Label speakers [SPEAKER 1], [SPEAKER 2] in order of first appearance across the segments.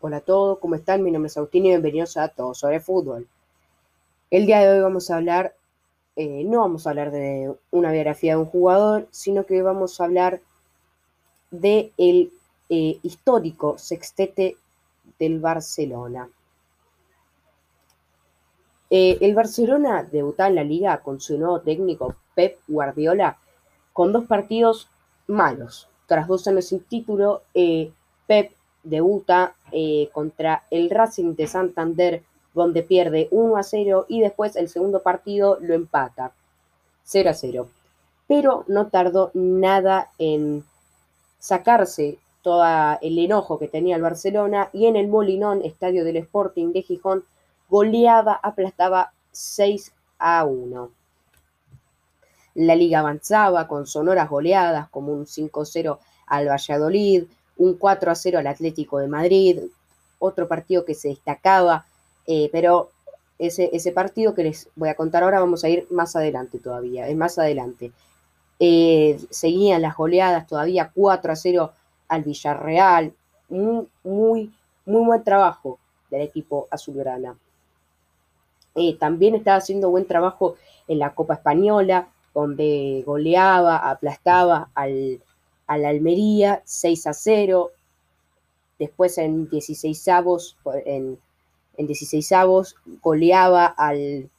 [SPEAKER 1] Hola a todos, ¿cómo están? Mi nombre es Agustín y bienvenidos a Todos sobre Fútbol. El día de hoy vamos a hablar, eh, no vamos a hablar de una biografía de un jugador, sino que vamos a hablar de el eh, histórico sextete del Barcelona. Eh, el Barcelona debutó en la liga con su nuevo técnico Pep Guardiola con dos partidos malos. Tras dos años sin título, Pep debuta eh, contra el Racing de Santander, donde pierde 1 a 0 y después el segundo partido lo empata 0 a 0. Pero no tardó nada en sacarse todo el enojo que tenía el Barcelona y en el Molinón, estadio del Sporting de Gijón, goleaba, aplastaba 6 a 1. La liga avanzaba con sonoras goleadas como un 5-0 al Valladolid, un 4 a 0 al Atlético de Madrid, otro partido que se destacaba, eh, pero ese, ese, partido que les voy a contar ahora vamos a ir más adelante todavía, es más adelante. Eh, seguían las goleadas todavía 4 a 0 al Villarreal, muy, muy, muy buen trabajo del equipo azulgrana. Eh, también estaba haciendo buen trabajo en la Copa Española, donde goleaba, aplastaba al, a la Almería 6 a 0. Después en 16 avos, en, en 16 avos goleaba al,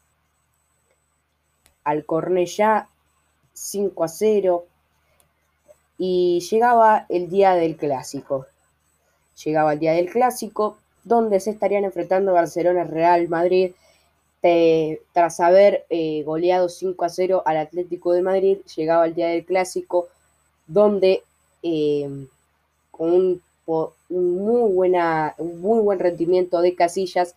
[SPEAKER 1] al Cornellá 5 a 0. Y llegaba el día del clásico. Llegaba el día del clásico, donde se estarían enfrentando Barcelona, Real Madrid. tras haber eh, goleado 5 a 0 al Atlético de Madrid, llegaba el día del clásico donde eh, con un, muy, buena, muy buen rendimiento de Casillas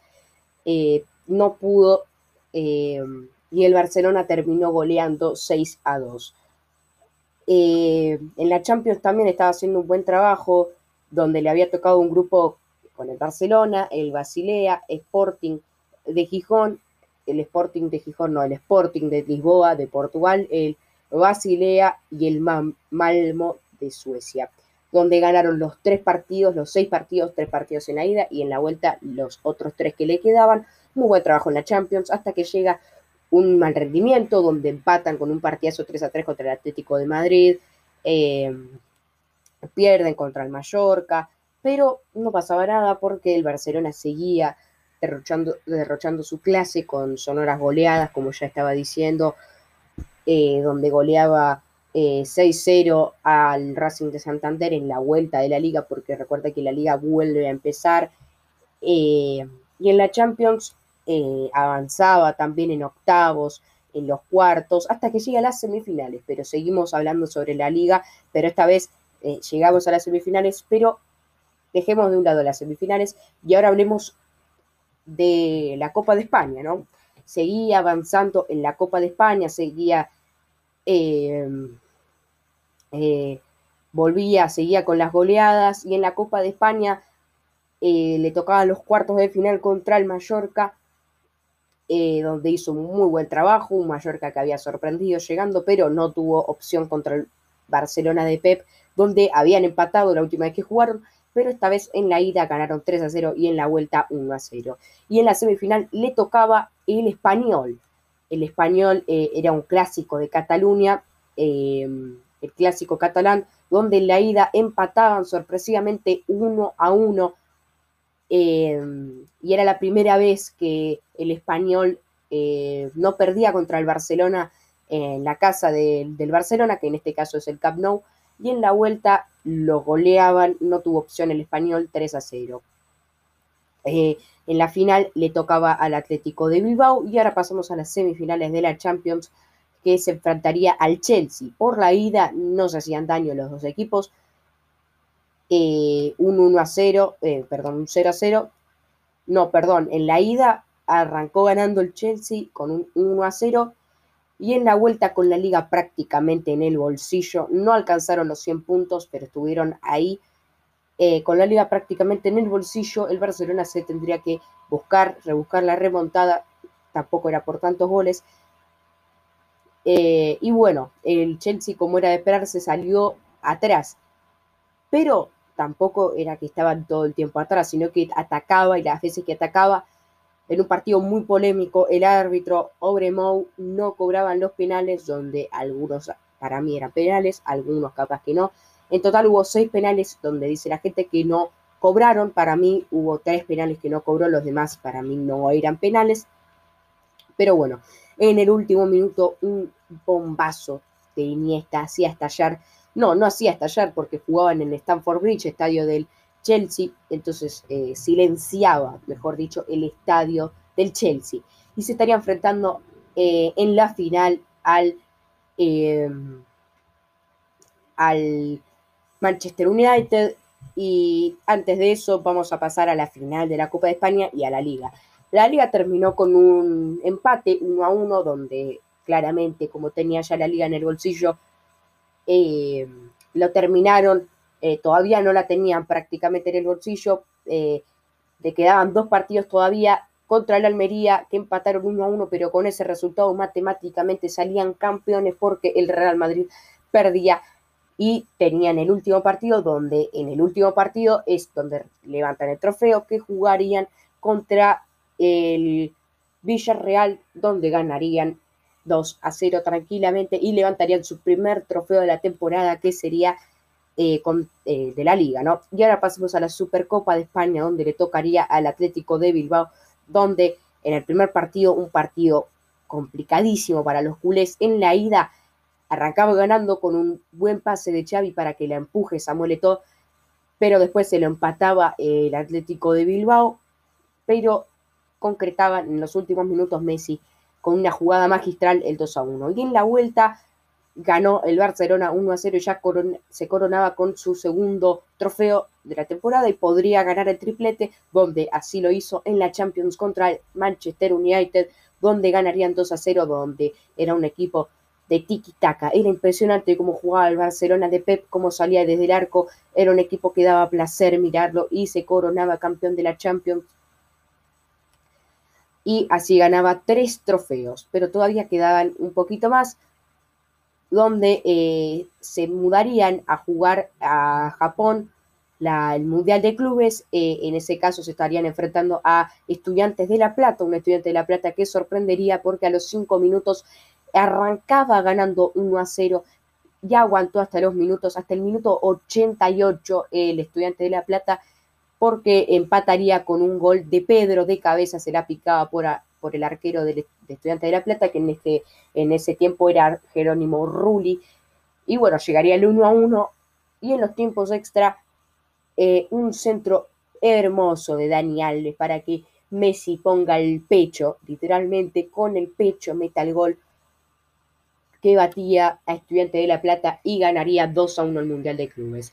[SPEAKER 1] eh, no pudo eh, y el Barcelona terminó goleando 6 a 2. en la Champions también estaba haciendo un buen trabajo, donde le había tocado un grupo con el Barcelona, el Basilea, Sporting de Gijón, el Sporting de Gijón, no, el Sporting de Lisboa, de Portugal, el Basilea y el Malmo de Suecia, donde ganaron los tres partidos, los seis partidos, tres partidos en la ida y en la vuelta los otros tres que le quedaban. Muy buen trabajo en la Champions hasta que llega un mal rendimiento donde empatan con un partidazo 3 a 3 contra el Atlético de Madrid, em, pierden contra el Mallorca, pero no pasaba nada porque el Barcelona seguía derrochando, derrochando su clase con sonoras goleadas, como ya estaba diciendo, eh, donde goleaba 6-0 eh, al Racing de Santander en la vuelta de la liga, porque recuerda que la liga vuelve a empezar. Eh, y en la Champions avanzaba también en octavos, en los cuartos, hasta que llega a las semifinales. Pero seguimos hablando sobre la liga, pero esta vez llegamos a las semifinales, pero dejemos de un lado las semifinales y ahora hablemos de la Copa de España, ¿no? Seguía avanzando en la Copa de España, seguía, eh, eh, volvía, seguía con las goleadas y en la Copa de España eh, le tocaban los cuartos de final contra el Mallorca, donde hizo un muy buen trabajo, un Mallorca que había sorprendido llegando, pero no tuvo opción contra el Barcelona de Pep, donde habían empatado la última vez que jugaron, pero esta vez en la ida ganaron 3 a 0 y en la vuelta 1 a 0. Y en la semifinal le tocaba el español. El español eh, era un clásico de Cataluña, eh, el clásico catalán, donde en la ida empataban sorpresivamente 1 a 1. Eh, y era la primera vez que el español no perdía contra el Barcelona en la casa del Barcelona, que en este caso es el Camp Nou, y en la vuelta lo goleaban, no tuvo opción el español 3 a 0. Eh, en la final le tocaba al Atlético de Bilbao y ahora pasamos a las semifinales de la Champions que se enfrentaría al Chelsea. Por la ida no se hacían daño los dos equipos. Eh, un 1 a 0, eh, perdón, un 0 a 0. No, perdón, en la ida arrancó ganando el Chelsea con un 1 a 0 y en la vuelta con la liga prácticamente en el bolsillo. No alcanzaron los 100 puntos, pero estuvieron ahí. Eh, con la liga prácticamente en el bolsillo, el Barcelona se tendría que buscar, rebuscar la remontada. Tampoco era por tantos goles. Eh, y bueno, el Chelsea, como era de esperarse, salió atrás. Pero tampoco era que estaba todo el tiempo atrás, sino que atacaba y las veces que atacaba, en un partido muy polémico, el árbitro Obremou no cobraban los penales, donde algunos para mí eran penales, algunos capaz que no. En total hubo seis penales donde dice la gente que no cobraron, para mí hubo tres penales que no cobró, los demás para mí no eran penales. Pero bueno, en el último minuto un bombazo de Iniesta hacía estallar, no, no hacía estallar porque jugaban en Stamford Bridge, estadio del Chelsea, entonces eh, silenciaba, mejor dicho, el estadio del Chelsea. Y se estaría enfrentando eh, en la final al, em, al Manchester United. Y antes de eso vamos a pasar a la final de la Copa de España y a la liga. La liga terminó con un empate uno a uno, donde claramente, como tenía ya la liga en el bolsillo, eh, lo terminaron, eh, todavía no la tenían prácticamente en el bolsillo, eh, le quedaban dos partidos todavía contra el Almería, que empataron uno a uno, pero con ese resultado matemáticamente salían campeones porque el Real Madrid perdía y tenían el último partido, donde en el último partido es donde levantan el trofeo, que jugarían contra el Villarreal, donde ganarían 2 a 0 tranquilamente y levantarían su primer trofeo de la temporada, que sería eh, eh, de la liga, ¿no? Y ahora pasamos a la Supercopa de España, donde le tocaría al Atlético de Bilbao, donde en el primer partido, un partido complicadísimo para los culés, en la ida arrancaba ganando con un buen pase de Xavi para que la empuje Samuel Eto'o, pero después se lo empataba el Atlético de Bilbao, pero concretaba en los últimos minutos Messi con una jugada magistral el 2 a 1. Y en la vuelta ganó el Barcelona 1 a 0 y ya se coronaba con su segundo trofeo de la temporada y podría ganar el triplete, donde así lo hizo en la Champions contra el Manchester United, donde ganarían 2 a 0, donde era un equipo de tiki-taka. Era impresionante cómo jugaba el Barcelona de Pep, cómo salía desde el arco. Era un equipo que daba placer mirarlo y se coronaba campeón de la Champions y así ganaba tres trofeos, pero todavía quedaban un poquito más donde eh, se mudarían a jugar a Japón el Mundial de Clubes. Eh, en ese caso se estarían enfrentando a Estudiantes de La Plata, un estudiante de La Plata que sorprendería porque a los cinco minutos arrancaba ganando 1 a 0 ya aguantó hasta los minutos, hasta el minuto 88 el estudiante de La Plata porque empataría con un gol de Pedro de cabeza, se la picaba por, por el arquero del de Estudiante de La Plata, que en, este, en ese tiempo era Jerónimo Rulli. Y bueno, llegaría el 1 a 1 y en los tiempos extra eh, un centro hermoso de Dani Alves para que Messi ponga el pecho, literalmente con el pecho meta el gol que batía a Estudiante de La Plata y ganaría 2 a 1 el Mundial de Clubes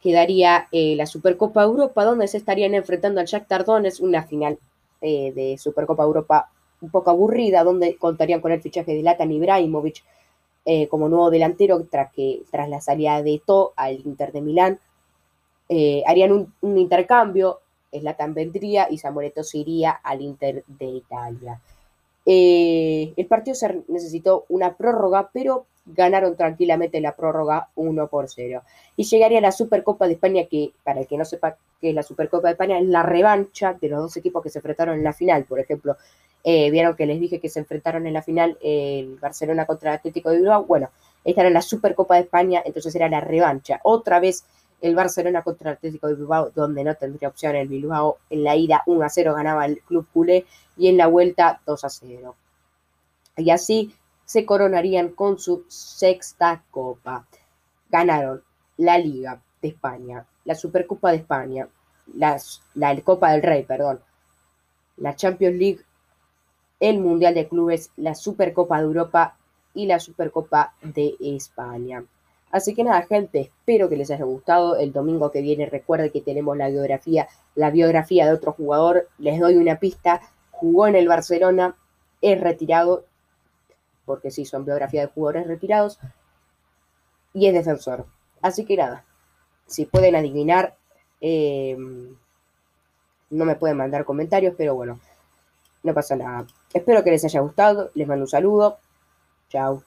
[SPEAKER 1] quedaría eh, la Supercopa Europa, donde se estarían enfrentando al Shakhtar Donetsk, una final eh, de Supercopa Europa un poco aburrida, donde contarían con el fichaje de Latan Ibrahimovic eh, como nuevo delantero tras, que, tras la salida de To al Inter de Milán. harían un, un, intercambio, Zlatan vendría y Samoreto se iría al Inter de Italia. El partido se necesitó una prórroga, pero ganaron tranquilamente la prórroga 1 por 0. Y llegaría la Supercopa de España, que para el que no sepa qué es la Supercopa de España, es la revancha de los dos equipos que se enfrentaron en la final. Por ejemplo, eh, vieron que les dije que se enfrentaron en la final el Barcelona contra el Atlético de Bilbao. Bueno, esta era la Supercopa de España, entonces era la revancha. Otra vez el Barcelona contra el Atlético de Bilbao, donde no tendría opción el Bilbao. En la ida 1 a 0 ganaba el club culé y en la vuelta 2 a 0. Y así se coronarían con su sexta copa. Ganaron la Liga de España, la Supercopa de España, la Copa del Rey, perdón, la Champions League, el Mundial de Clubes, la Supercopa de Europa y la Supercopa de España. Así que nada, gente, espero que les haya gustado. El domingo que viene recuerden que tenemos la biografía, la biografía de otro jugador. Les doy una pista. Jugó en el Barcelona, es retirado porque sí, son biografía de jugadores retirados, y es defensor. Así que nada, si pueden adivinar, em, no me pueden mandar comentarios, pero bueno, no pasa nada. Espero que les haya gustado, les mando un saludo, chao.